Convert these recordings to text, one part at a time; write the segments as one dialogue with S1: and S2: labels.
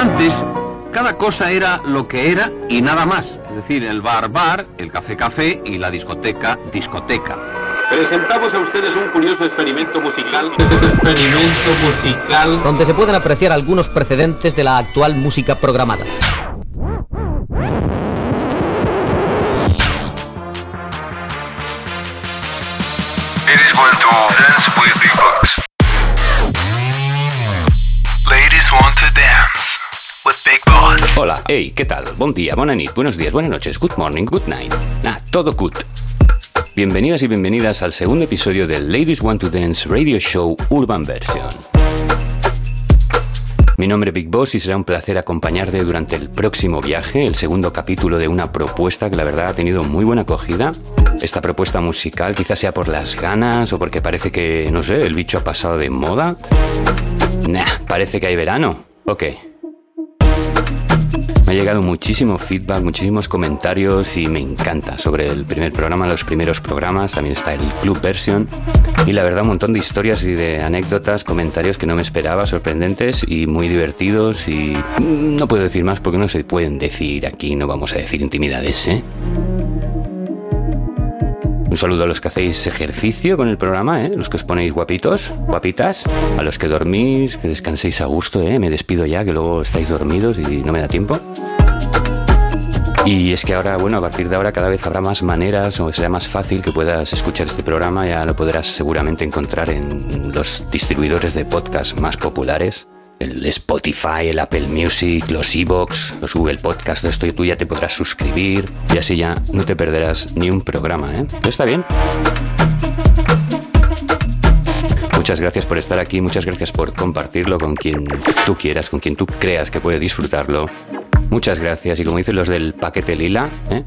S1: Antes, cada cosa era lo que era y nada más. Es decir, el bar bar, el café café y la discoteca discoteca.
S2: Presentamos a ustedes un curioso experimento musical. experimento musical.
S3: Donde se pueden apreciar algunos precedentes de la actual música programada.
S4: Ladies want to dance
S5: Hola, hey, ¿qué tal? Buen día, buena nit, buenos días, buenas noches, good morning, good night. Nah, todo good. Bienvenidas y bienvenidas al segundo episodio del Ladies Want to Dance Radio Show Urban Version. Mi nombre es Big Boss y será un placer acompañarte durante el próximo viaje, el segundo capítulo de una propuesta que la verdad ha tenido muy buena acogida. Esta propuesta musical quizás sea por las ganas o porque parece que, no sé, el bicho ha pasado de moda. Nah, parece que hay verano. Ok. Me ha llegado muchísimo feedback, muchísimos comentarios y me encanta sobre el primer programa, los primeros programas, también está el club version y la verdad un montón de historias y de anécdotas, comentarios que no me esperaba, sorprendentes y muy divertidos y no puedo decir más porque no se pueden decir aquí, no vamos a decir intimidades, ¿eh? Un saludo a los que hacéis ejercicio con el programa, ¿eh? los que os ponéis guapitos, guapitas, a los que dormís, que descanséis a gusto, ¿eh? me despido ya, que luego estáis dormidos y no me da tiempo. Y es que ahora, bueno, a partir de ahora cada vez habrá más maneras o será más fácil que puedas escuchar este programa, ya lo podrás seguramente encontrar en los distribuidores de podcast más populares el Spotify, el Apple Music, los Evox, los Google Podcast, todo esto tú ya te podrás suscribir y así ya no te perderás ni un programa, ¿eh? ¿Está bien? Muchas gracias por estar aquí, muchas gracias por compartirlo con quien tú quieras, con quien tú creas que puede disfrutarlo. Muchas gracias y como dicen los del paquete lila, ¿eh?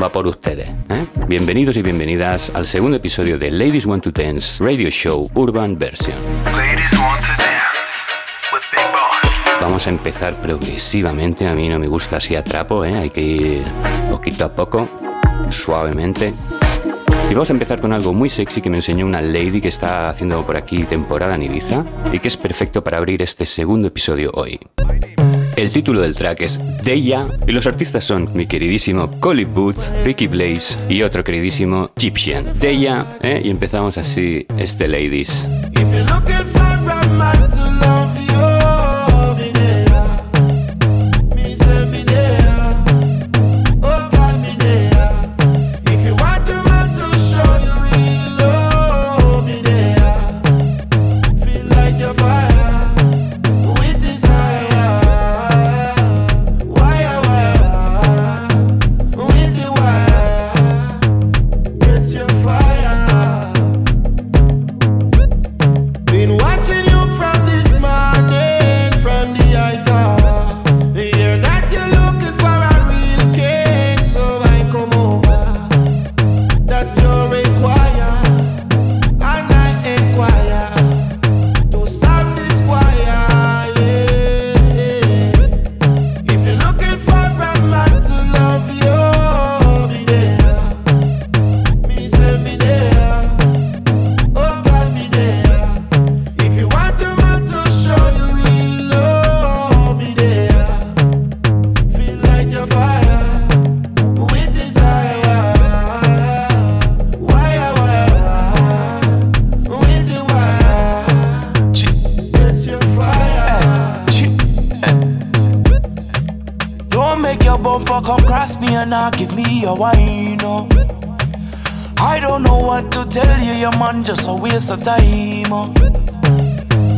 S5: va por ustedes. ¿eh? Bienvenidos y bienvenidas al segundo episodio de Ladies Want to Dance Radio Show Urban Version.
S4: Ladies want to dance.
S5: Vamos a empezar progresivamente, a mí no me gusta así a trapo, ¿eh? hay que ir poquito a poco, suavemente. Y vamos a empezar con algo muy sexy que me enseñó una lady que está haciendo por aquí temporada en Ibiza y que es perfecto para abrir este segundo episodio hoy. El título del track es Deya y los artistas son mi queridísimo Collie Booth, Ricky Blaze y otro queridísimo Egyptian. Deya, ¿eh? y empezamos así este Ladies.
S6: Your man
S7: just a waste of time. oh.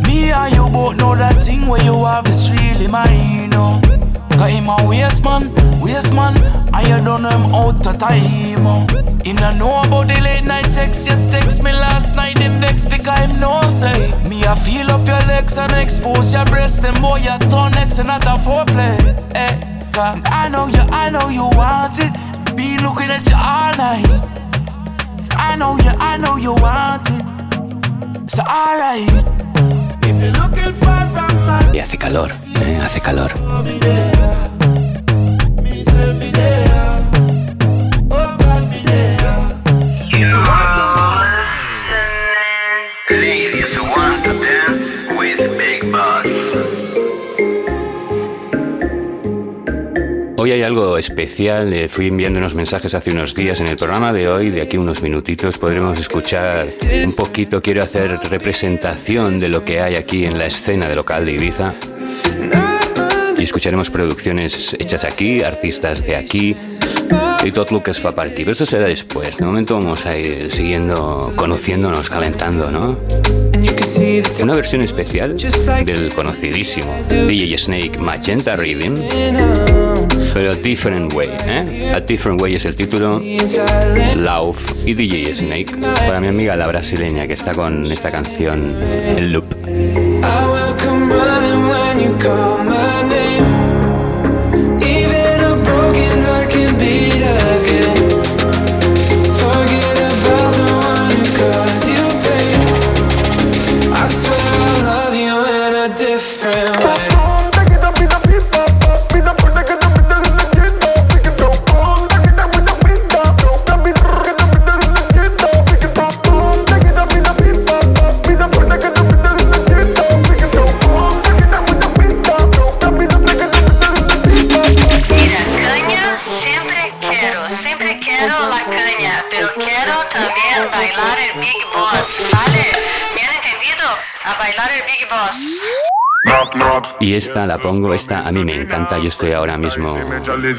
S7: Me and you both know that thing where you have is really mine. Oh. Cause him a waste man, waste man, and you don't know him out of time. Oh. Him not know about the late night text, you text me last night, him vex because him no say. Me a feel up your legs and expose your breast, them boy you turn next and not a foreplay. Eh. Cause I know you, I know you want it. Be looking at you all night. So I know you, I know you want it. So alright.
S5: Y hace calor, ¿eh? hace calor. Hoy hay algo especial. Eh, fui enviando unos mensajes hace unos días en el programa de hoy. De aquí unos minutitos podremos escuchar un poquito. Quiero hacer representación de lo que hay aquí en la escena de local de Ibiza. Y escucharemos producciones hechas aquí, artistas de aquí, y todo lo que es para aquí. Pero esto será después. De momento vamos a ir siguiendo, conociéndonos, calentando, ¿no? Una versión especial del conocidísimo DJ Snake Magenta Rhythm, pero Different Way, ¿eh? A Different Way es el título, Love y DJ Snake, para mi amiga la brasileña que está con esta canción, El Loop. Y esta la pongo, esta a mí me encanta, yo estoy ahora mismo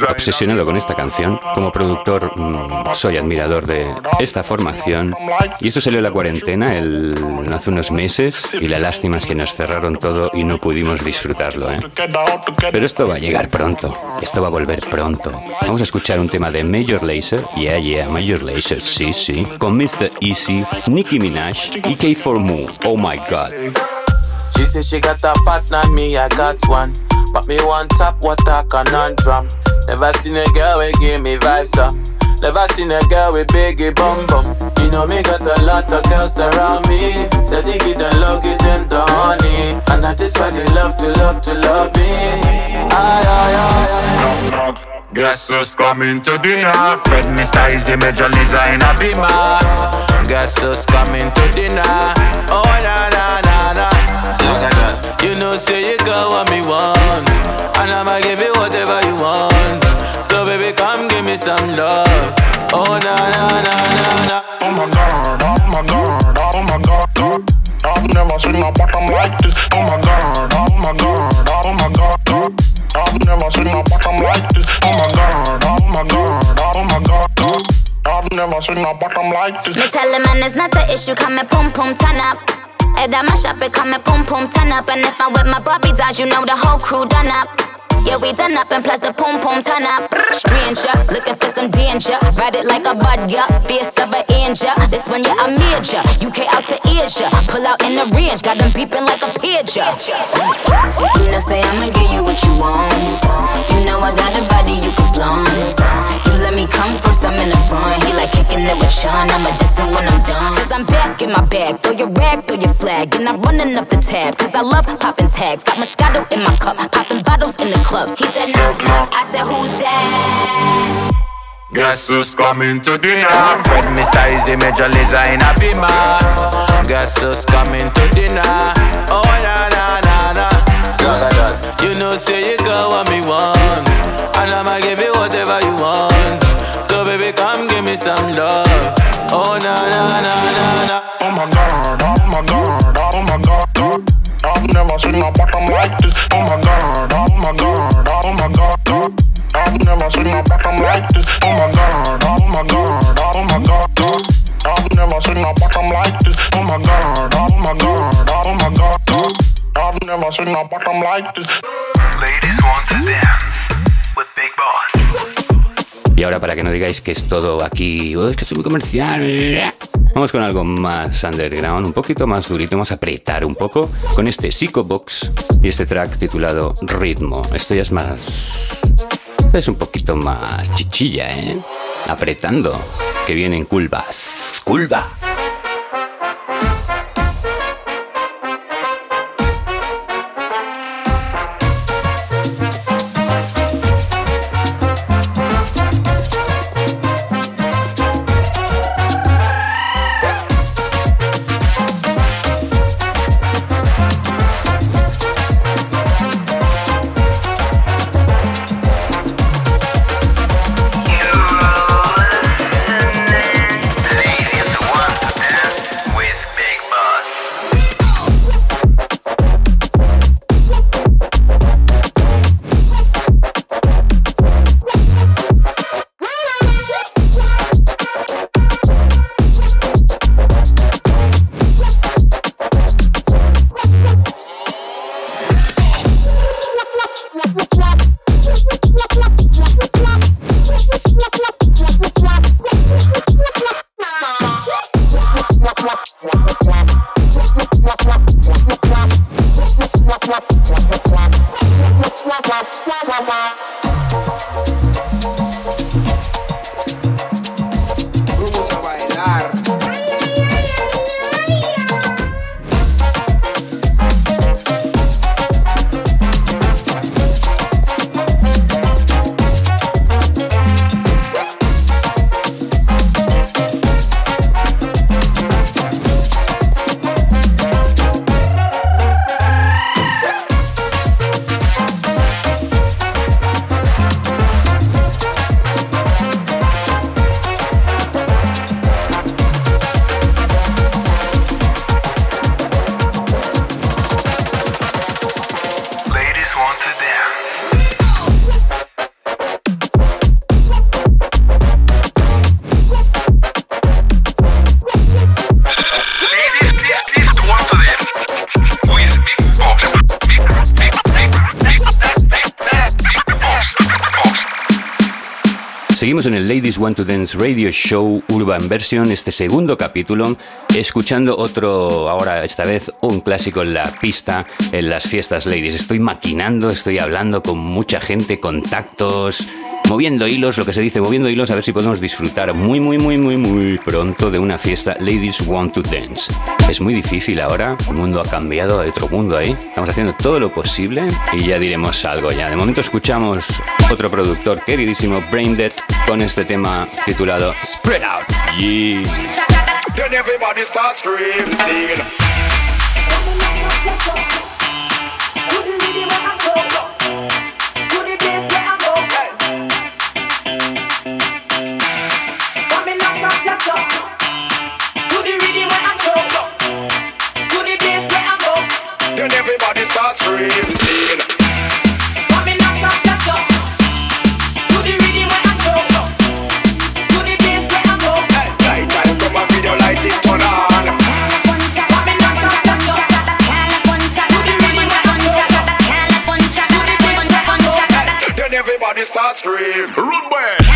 S5: obsesionado con esta canción. Como productor mm, soy admirador de esta formación. Y esto salió en la cuarentena el, hace unos meses y la lástima es que nos cerraron todo y no pudimos disfrutarlo. ¿eh? Pero esto va a llegar pronto, esto va a volver pronto. Vamos a escuchar un tema de Major Lazer, yeah, yeah, Major Lazer, sí, sí, con Mr. Easy, Nicki Minaj y K4 Oh my god.
S8: She say she got a partner, me I got one. But me one what a conundrum. Never seen a girl we give me vibes up. Never seen a girl with biggie bum bum. You know me got a lot of girls around me. Steady give them love, give them the honey. And that is why they love to love to love me. Aye, aye, aye, aye.
S9: Knock, knock. Guess who's coming to dinner? Fred Mr. Easy Major Liza in a beamer.
S8: Guess who's coming to dinner? Oh, na na na na. You know, say you got what me want, and I'ma give you whatever you want. So baby, come give me some love. Oh na na na na na.
S9: Oh my god, oh my god, oh my god, god. I've never seen a bottom like this. Oh my god, oh my god, oh my god, god. I've never seen a bottom like this. Oh my god, oh my god, oh my god, god. I've never seen a bottom like this.
S10: Me tell the man it's not the issue, come and pum pum turn up. Head on my shop, it and pum pum turn up. And if I'm with my Barbie dolls, you know the whole crew done up. Yeah, we done up and plus the pum pum turn up. Stranger, looking for some danger. Ride it like a bud, yeah. Fierce of an angel. This one, yeah, I major. UK out to Asia. Pull out in the range, got them beeping like a pigeon. You know, say I'ma give you what you want. You know I got a body you can flaunt. You let me come first, it with Sean. I'm a distant when I'm done. Cause I'm back in my bag. Throw your rag, throw your flag. And I'm running up the tab. Cause I love popping tags. Got Moscato in my cup. Popping bottles in the club. He said, knock, knock. I said, who's that?
S9: Guess who's coming to dinner?
S8: Fred Mr. Easy Major Liza in a beamer. Guess who's coming to dinner? Oh na na na na. You know say you got what me want, and I'ma give you whatever you want. So baby, give me some love. Oh na na na na na.
S9: Oh my god, oh my god, oh my god, god. I've never seen a bottom like this. Oh my god, oh my god, oh my god, god. I've never seen a bottom like this. Oh my god, oh my god, oh my god, god. I've never seen a bottom like this. Oh my god, oh my god, oh my god, god. I've never seen a bottom like this.
S4: Ladies want to dance with Big Boss.
S5: Y ahora para que no digáis que es todo aquí, "Oh, es que soy muy comercial. Vamos con algo más underground, un poquito más durito, vamos a apretar un poco con este Psycho Box y este track titulado Ritmo. Esto ya es más... Es un poquito más chichilla, ¿eh? Apretando, que vienen curvas. Curva.
S11: Ladies Want to Dance
S5: Radio Show Urban Version, este segundo capítulo, escuchando otro, ahora esta vez un clásico en la pista, en las fiestas ladies. Estoy maquinando, estoy hablando con mucha gente, contactos, moviendo hilos, lo que se dice, moviendo hilos, a ver si podemos disfrutar muy, muy, muy, muy, muy pronto de una fiesta Ladies Want to Dance. Es muy difícil ahora, el mundo ha cambiado, hay otro mundo ahí. Estamos haciendo todo lo posible y ya diremos algo ya. De momento escuchamos otro productor queridísimo, Braindead, con este tema titulado Spread Out. Yeah.
S10: Everybody starts screaming. Rude boy.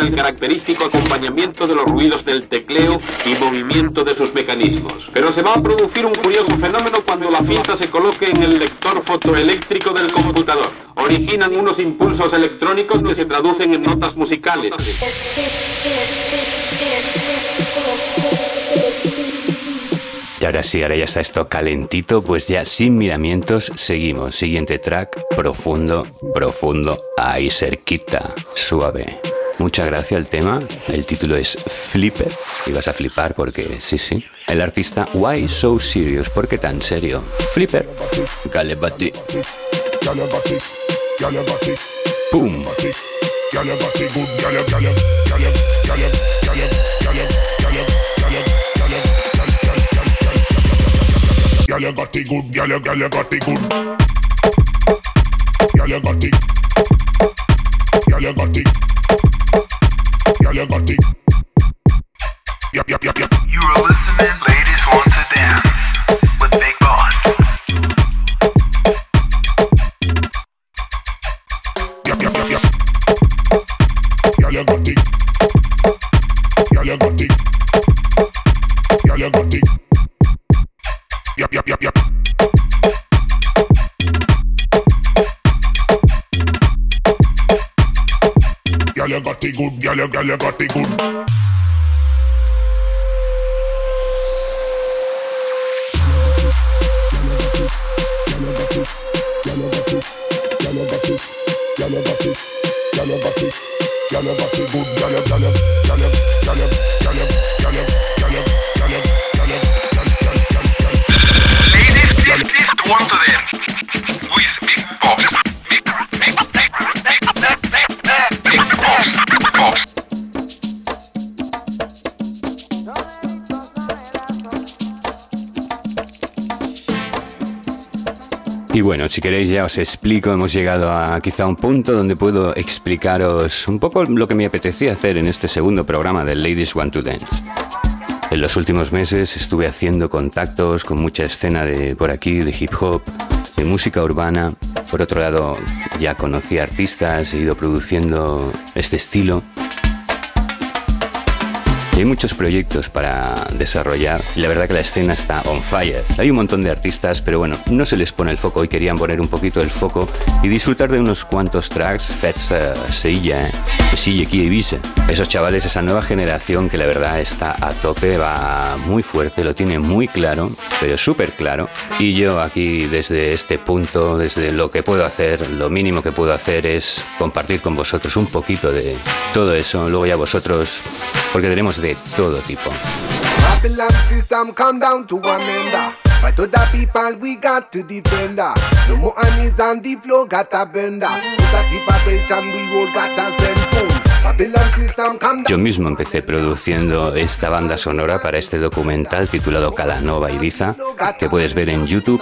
S2: El característico acompañamiento de los ruidos del tecleo y movimiento de sus mecanismos. Pero se va a producir un curioso fenómeno cuando la cinta se coloque en el lector fotoeléctrico del computador. Originan unos impulsos electrónicos que se traducen en notas musicales.
S5: Y ahora sí, ahora ya está esto calentito, pues ya sin miramientos seguimos. Siguiente track, profundo, profundo, ahí cerquita, suave. Mucha gracia el tema. El título es Flipper y vas a flipar porque sí, sí. El artista Why So Serious, ¿por qué tan serio? Flipper.
S9: Calebati.
S5: Pum.
S9: Gyal good, good. Girl, you got it. Yep, yep, yep, yep.
S4: You are listening, ladies want to dance
S9: got it good, girl, girl, you got it good.
S4: Ladies, please, please, want to dance with
S5: me. Bueno, si queréis ya os explico, hemos llegado a quizá un punto donde puedo explicaros un poco lo que me apetecía hacer en este segundo programa de Ladies Want to Dance. En los últimos meses estuve haciendo contactos con mucha escena de por aquí, de hip hop, de música urbana. Por otro lado, ya conocí artistas, he ido produciendo este estilo. Y hay muchos proyectos para desarrollar y la verdad que la escena está on fire. Hay un montón de artistas, pero bueno, no se les pone el foco y querían poner un poquito el foco y disfrutar de unos cuantos tracks Fets uh, Seilla, eh, Seilla aquí. Esos chavales, esa nueva generación que la verdad está a tope, va muy fuerte, lo tiene muy claro, pero súper claro. Y yo aquí desde este punto, desde lo que puedo hacer, lo mínimo que puedo hacer es compartir con vosotros un poquito de todo eso. Luego ya vosotros, porque tenemos de todo tipo.
S12: Babylon system come down to one ender. But to people we got to defend. No more on the floor, got vibration we all got a send
S5: Yo mismo empecé produciendo esta banda sonora para este documental titulado Calanova Ibiza, que puedes ver en YouTube.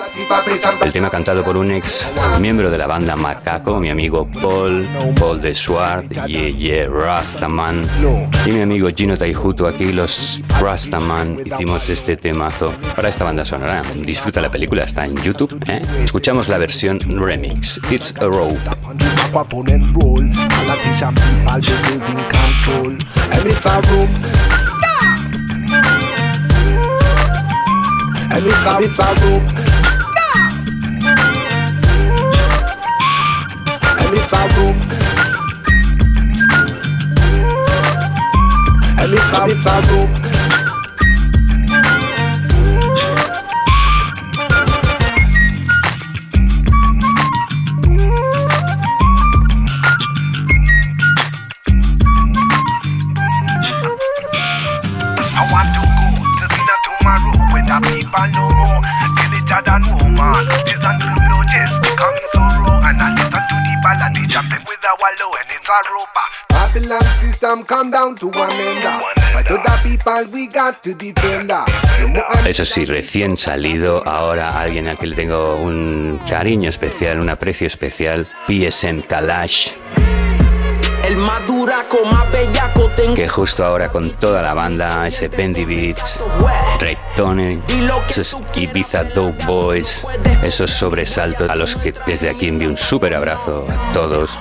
S5: El tema cantado por un ex miembro de la banda Macaco, mi amigo Paul, Paul de Swart, Yeah Yeah Rastaman, y mi amigo Gino Taijuto aquí, los Rastaman, hicimos este temazo para esta banda sonora. Disfruta la película, está en YouTube. ¿eh? Escuchamos la versión remix, It's a Rope.
S12: Be losing control. And it's a rope. And it's a, it's a rope. And it's a rope. And it's a, it's a rope.
S5: Eso sí, recién salido, ahora alguien al que le tengo un cariño especial, un aprecio especial, PSM Kalash.
S7: El más duraco, más bellaco tengo.
S5: que justo ahora con toda la banda, ese Bendy Beats, Ray Tony, esos Ibiza Dope Boys, esos sobresaltos a los que desde aquí envío un súper abrazo a todos,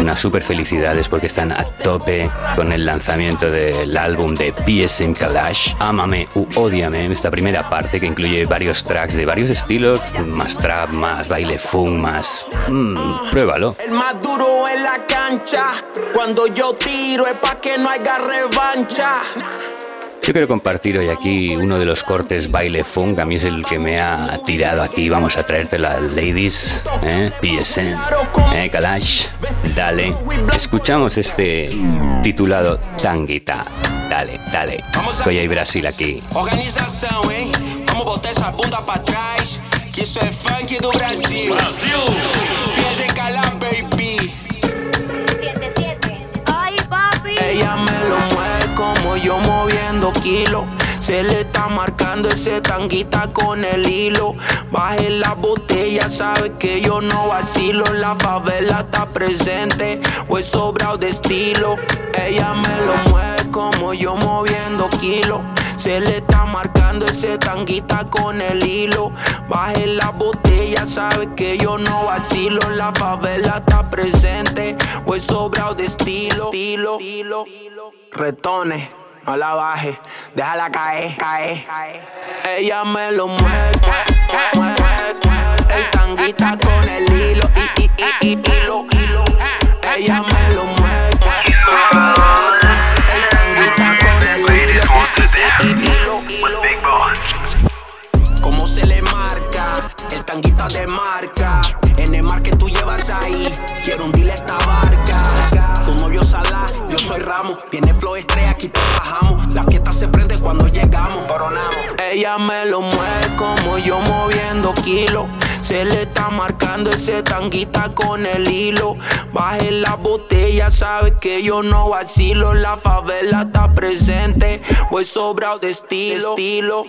S5: unas súper felicidades porque están a tope con el lanzamiento del álbum de PSM Kalash, Ámame u Ódiame, esta primera parte que incluye varios tracks de varios estilos, más trap, más baile funk, más... mm, pruébalo.
S7: El más duro en la cancha. Cuando yo tiro es pa' que no haya revancha.
S5: Yo quiero compartir hoy aquí uno de los cortes baile funk. A mí es el que me ha tirado aquí. Vamos a traerte las ladies, ¿eh? PSN, ¿eh? Kalash, dale. Escuchamos este titulado Tanguita. Dale, dale. Estoy ahí Brasil aquí.
S13: Organización, ¿eh? Vamos botar esa bunda para atrás. Que eso es funk do Brasil. Brasil. Pies de cala, baby. 7-7. Ay, papi.
S8: Ella me lo estilo. Se le está marcando ese tanguita con el hilo. Baje la botella, sabe que yo no vacilo. La favela está presente, pues sobrado de estilo. Ella me lo mueve como yo moviendo kilos. Se le está marcando ese tanguita con el hilo. Baje la botella, sabe que yo no vacilo. La favela está presente, pues sobrado de estilo, estilo. Retone, no la baje, déjala caer, caer. Ella me lo mueve, mueve, el tanguita con el hilo, y, y, y, hilo, hilo. Ella me lo mueve, el tanguita con el hilo, hilo, hilo. ¿Cómo se le marca? El tanguita de marca. Yo soy Ramos. Viene Flow Estrella, aquí trabajamos. La fiesta se prende cuando llegamos. Coronamos. Ella me lo mueve como yo moviendo kilos. Se le está marcando ese tanguita con el hilo. Baje la botella, sabe que yo no vacilo. La favela está presente, pues sobrado de estilo. estilo.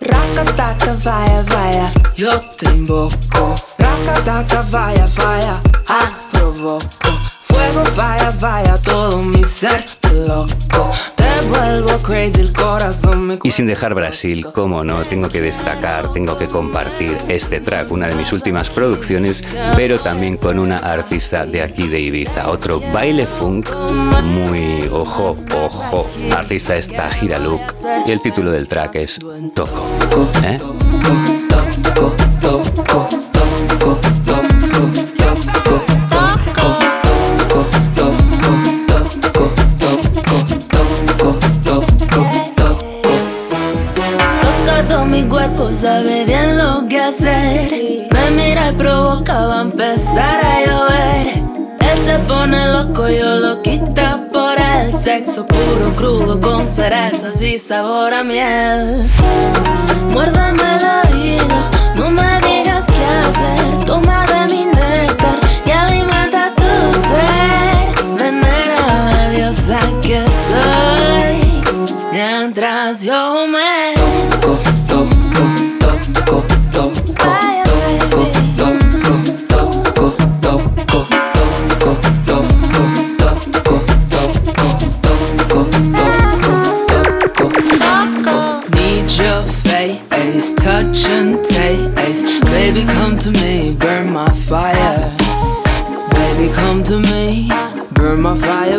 S14: Rakataka, vaya, vaya, yo te invoco. Rakataka, vaya, vaya, ah, provoco. Fuego, vaya, vaya, todo mi ser loco. Te vuelvo crazy, el corazón me
S5: Y sin dejar Brasil, como no, tengo que destacar, tengo que compartir este track, una de mis últimas producciones, pero también con una artista de aquí de Ibiza, otro baile funk, muy ojo, ojo, artista es Tahira Look, y el título del track es Toco. ¿eh?
S14: Toca Me mira y provoca, va a empezar a llover. Él se pone loco, yo lo quita por el sexo puro, crudo, con cerezas y sabor a miel. Muérdame el oído, no me digas qué hacer. Toma de mi néctar y alimenta tu ser. Venera la diosa que soy. Mientras yo me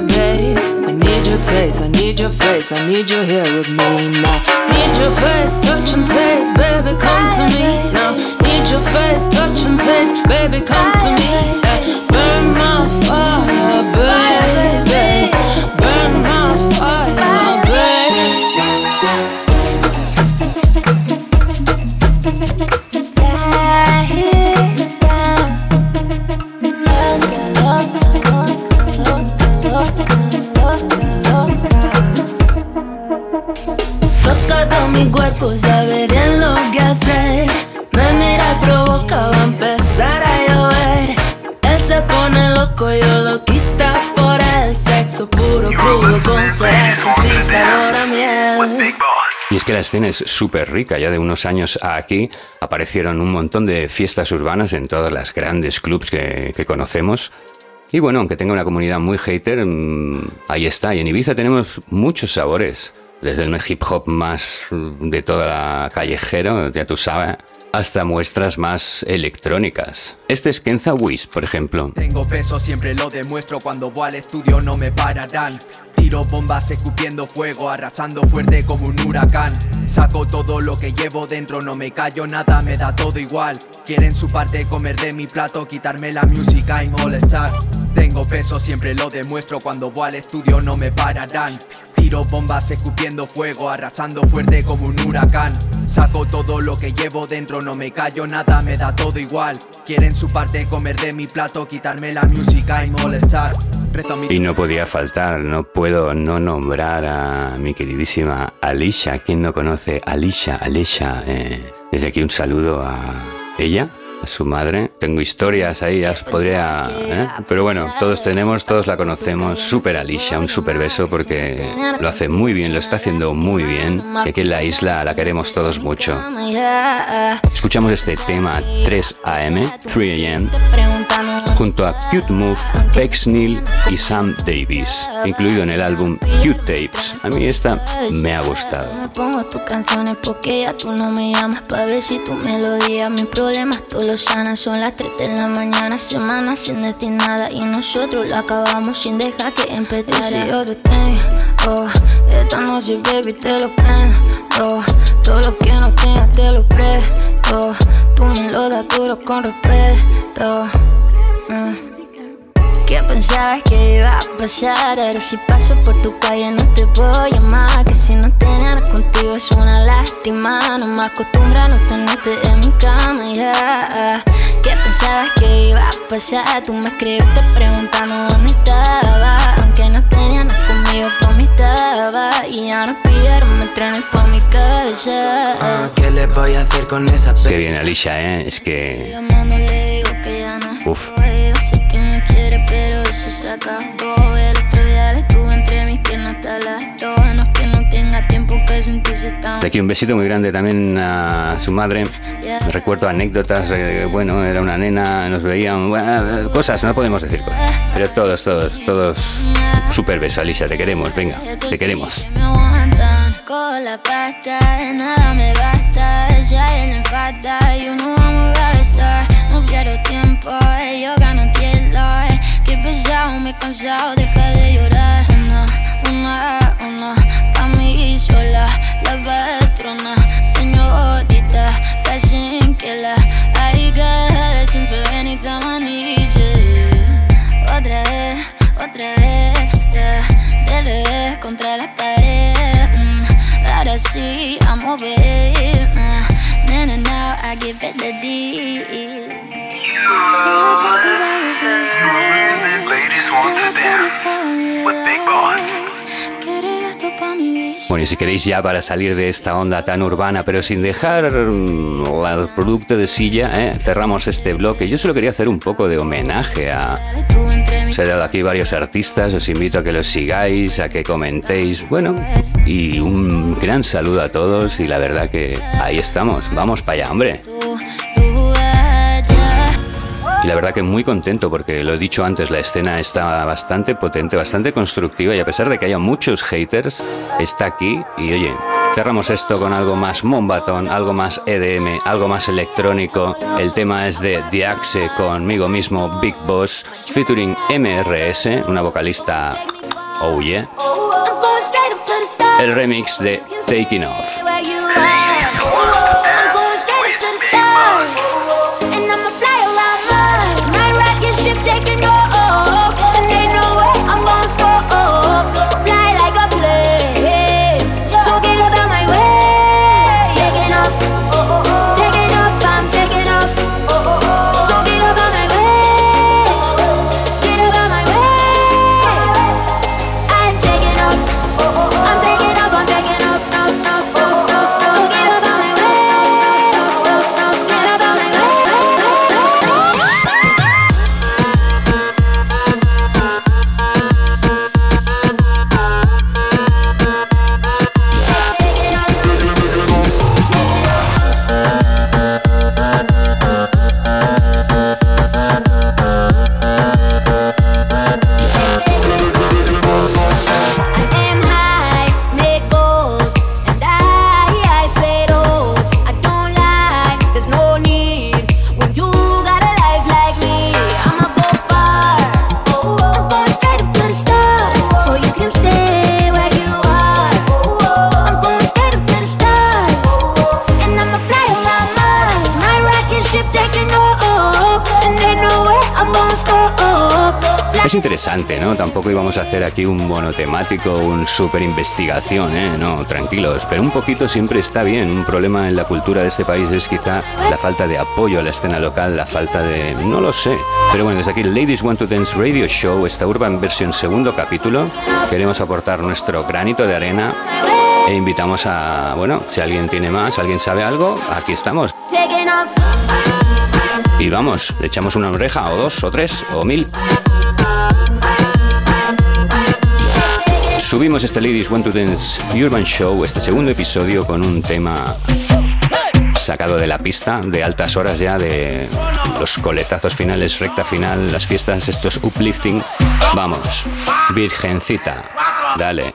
S14: babe. I need your taste, I need your face, I need you here with me now. Need your face, touch and taste, baby, come to me now. Need your face, touch and taste, baby, come to me. eh. Y
S5: es que la escena es súper rica, ya de unos años a aquí aparecieron un montón de fiestas urbanas en todas las grandes clubs que, que conocemos. Y bueno, aunque tenga una comunidad muy hater, mm, ahí está. Y en Ibiza tenemos muchos sabores. Desde el hip hop más mm, de toda la callejero, ya tú sabes, hasta muestras más electrónicas. Este es Kenza Wiz, por ejemplo.
S15: Tengo peso, siempre lo demuestro. Cuando voy al estudio no me pararán. Tiro bombas escupiendo fuego, arrasando fuerte como un huracán. Saco todo lo que llevo dentro, no me callo nada, me da todo igual. Quieren su parte comer de mi plato, quitarme la música y molestar. Tengo peso, siempre lo demuestro. Cuando voy al estudio no me pararán. Tiro bombas escupiendo fuego, arrasando fuerte como un huracán. Saco todo lo que llevo dentro, no me callo nada, me da todo igual. Quieren su parte comer de mi plato, quitarme la música y molestar.
S5: Y no podía faltar, no puedo no nombrar a mi queridísima Alicia. ¿Quién no conoce Alicia? Alicia, eh, desde aquí un saludo a ella. Su madre. Tengo historias ahí, ya os podría... ¿eh? Pero bueno, todos tenemos, todos la conocemos. Super Alicia, un super beso porque lo hace muy bien, lo está haciendo muy bien. Y aquí en la isla la queremos todos mucho. Escuchamos este tema 3 AM, 3 AM, junto a Cute Move, Bex Neil y Sam Davis, incluido en el álbum Cute Tapes. A mí esta me ha gustado.
S13: Me pongo tus canciones porque ya tú no me llamas para ver si tu melodía mis problemas tú los sanas. Son las 3 de la mañana, semanas sin decir nada y nosotros lo acabamos sin dejar que empezara. Y si yo te tengo, esta noche baby te lo prendo, todo lo que no tengas te lo presto, tú me lo das duro con respeto. Mm. ¿Qué pensabas que iba a pasar? Ahora si paso por tu calle no te puedo llamar Que si no tener contigo es una lástima No me acostumbro a no tenerte en mi cama ya ¿Qué pensabas que iba a pasar? Tú me escribiste preguntando dónde estaba Aunque no tenía nada conmigo, por mí estaba Y ya no pidieron me trenes por mi cabeza
S16: Ah, ¿Qué le voy a hacer con esa
S5: Qué bien, Alicia, ¿eh? Es que...
S13: Llamando le digo que ya no
S5: Uf.
S13: Yo pero eso se acabó. El otro día le estuve entre mis piernas hasta las dos. No es que no tenga tiempo que sentirse tan.
S5: De aquí un besito muy grande también a su madre. Recuerdo anécdotas, eh, bueno, era una nena, nos veían, bueno, cosas, no podemos decir cosas. Pero todos, todos, todos, super beso, Alicia, te queremos, venga, te queremos.
S13: con la pasta, nada me basta. Es la enfada y uno vamos a besar. No pierdo tiempo, eh, yo gano tielo. Pesado, me he cansado, deja de llorar. Una, una, una, pa' mí sola, la patrona, señorita, fashion killer. I got lessons for anytime I need you. Otra vez, otra vez. De revés contra la pared. mm. Ahora sí, I'm over it. Nah, nah, nah, now I give it the D.
S5: Bueno, y si queréis ya para salir de esta onda tan urbana, pero sin dejar el producto de silla, ¿eh? cerramos este bloque. Yo solo quería hacer un poco de homenaje a... Os he dado aquí varios artistas, os invito a que los sigáis, a que comentéis, bueno, y un gran saludo a todos y la verdad que ahí estamos, vamos para allá, hombre. Y la verdad que muy contento porque lo he dicho antes, la escena está bastante potente, bastante constructiva y a pesar de que haya muchos haters, está aquí y oye, cerramos esto con algo más Mombaton, algo más EDM, algo más electrónico. El tema es de The Axe conmigo mismo, Big Boss, featuring MRS, una vocalista, oh yeah, el remix de Taking Off. Tampoco íbamos a hacer aquí un monotemático, un super investigación, ¿eh? No, tranquilos, pero un poquito siempre está bien. Un problema en la cultura de este país es quizá la falta de apoyo a la escena local, la falta de... no lo sé. Pero bueno, desde aquí Ladies Want to Dance Radio Show, esta Urban Version segundo capítulo, queremos aportar nuestro granito de arena e invitamos a, bueno, si alguien tiene más, alguien sabe algo, aquí estamos. Y vamos, le echamos una oreja o dos o tres o mil. Subimos este Ladies Want to Dance Urban Show, este segundo episodio con un tema sacado de la pista, de altas horas ya, de los coletazos finales, recta final, las fiestas, estos uplifting. Vamos, Virgencita, dale.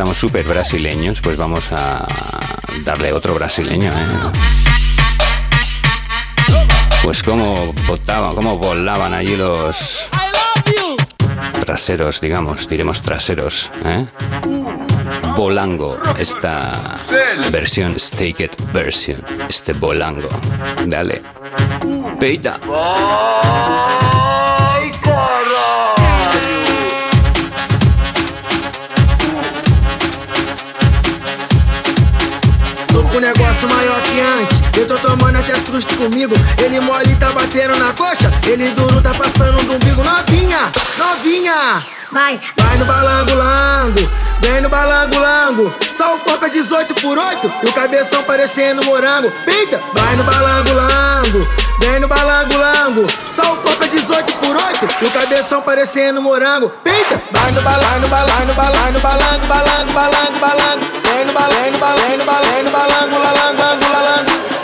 S5: Estamos súper brasileños, pues vamos a darle otro brasileño, ¿eh? Pues cómo botaban, cómo volaban allí los traseros, digamos, diremos traseros, ¿eh? Bolango, esta versión, Stake It version, este bolango. Dale. Peita.
S17: Até susto comigo. Ele mole tá batendo na coxa. Ele duro tá passando do umbigo. Novinha, novinha. Vai, vai no balango-lango. Vem no balango-lango. Só o corpo é 18 por 8 e o cabeção parecendo morango. Pinta, vai no balango-lango. Vem no balango-lango. Só o corpo é 18 por 8 e o cabeção parecendo morango. Pinta, vai no balango, no balango, no balango, no balango, balango, balango, balango. Vem no balango, vem no balango, vem no balango, balango, lalango, lalango,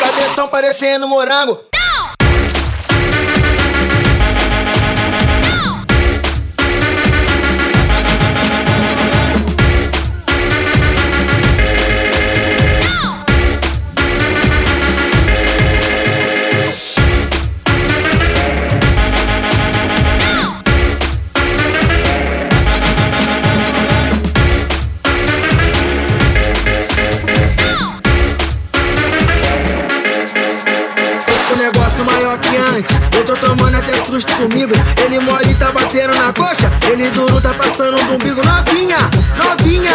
S17: cabeção parecendo morango. Ele mole tá batendo na coxa. Ele duro tá passando do umbigo. Novinha, novinha.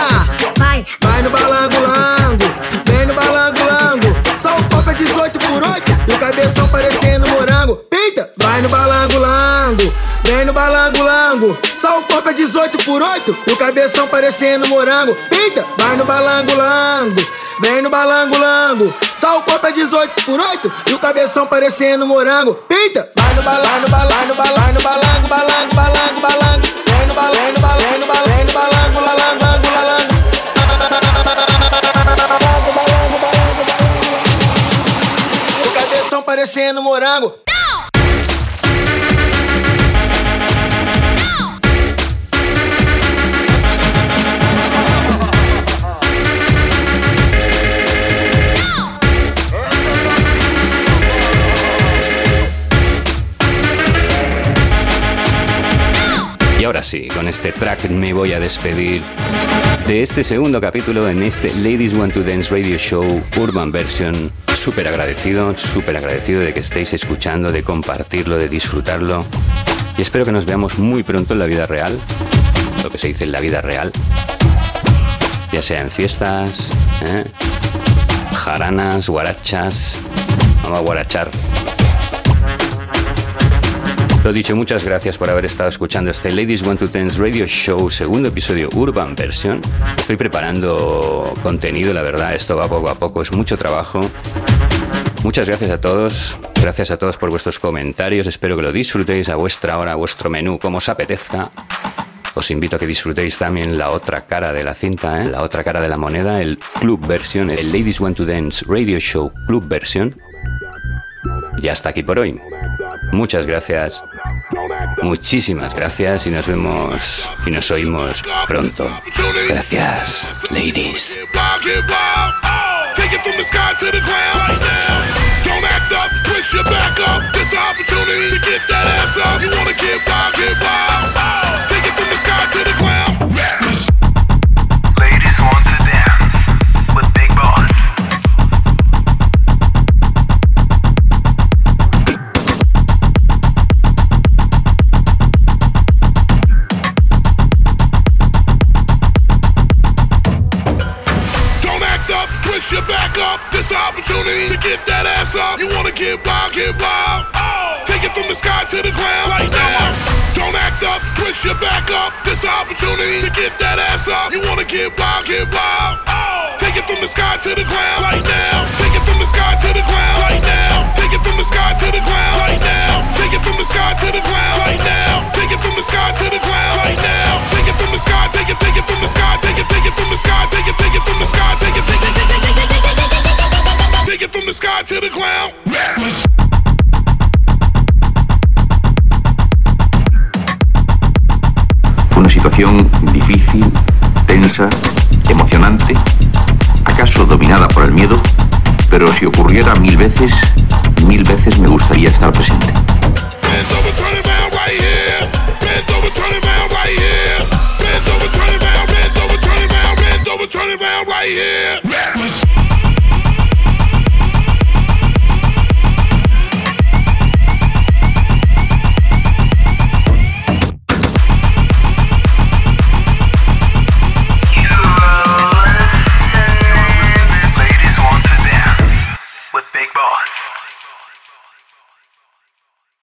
S17: Vai, vai no balango-lango. Vem no balango-lango. Só o copo é 18 por 8 e o cabeção parecendo morango. Pinta, vai no balango-lango. Vem no balango-lango. Só o corpo é 18 por 8 e o cabeção parecendo morango. Pinta, vai no balango-lango. Vem no balango-lango. Só o corpo é 18 por 8 e o cabeção parecendo morango. Pinta, balango, balango, balango, balango, balango, balango, balango. Vem no balango, vem no balango, vem no balango, vem no. O cabeção parecendo morango.
S5: Y ahora sí, con este track me voy a despedir de este segundo capítulo en este Ladies Want to Dance Radio Show Urban Version. Súper agradecido, súper agradecido de que estéis escuchando, de compartirlo, de disfrutarlo. Y espero que nos veamos muy pronto en la vida real, lo que se dice en la vida real. Ya sea en fiestas, ¿eh? jaranas, guarachas. Vamos a guarachar. Lo dicho, muchas gracias por haber estado escuchando este Ladies Want to Dance Radio Show, segundo episodio Urban Version. Estoy preparando contenido, la verdad, esto va poco a poco, es mucho trabajo. Muchas gracias a todos, gracias a todos por vuestros comentarios, espero que lo disfrutéis a vuestra hora, a vuestro menú, como os apetezca. Os invito a que disfrutéis también la otra cara de la cinta, ¿eh? la otra cara de la moneda, el Club Version, el Ladies Want to Dance Radio Show Club Version. Y hasta aquí por hoy. Muchas gracias. Muchísimas gracias y nos vemos y nos oímos pronto. Gracias, ladies.
S9: Take it from the sky to the ground get that ass up. You wanna get wild, get wild. Oh. Take it from the sky to the ground right now. Don't act up, twist your back up. This opportunity to get that ass up. You wanna get wild, get wild. Oh. Take it from the sky to the ground right now. Take it from the sky to the ground right now. Take it from the sky to the ground right now. Take it from the sky to the ground right now. Take it from the sky to the ground right now. Take it from the sky, take it, take it from the sky, take it, take it from the sky, take it, take it from the sky, take it, take it, take it, take it, take it, take it, from the sky to the ground.
S1: Una situación difícil, tensa, emocionante, acaso dominada por el miedo, pero si ocurriera mil veces, mil veces me gustaría estar presente.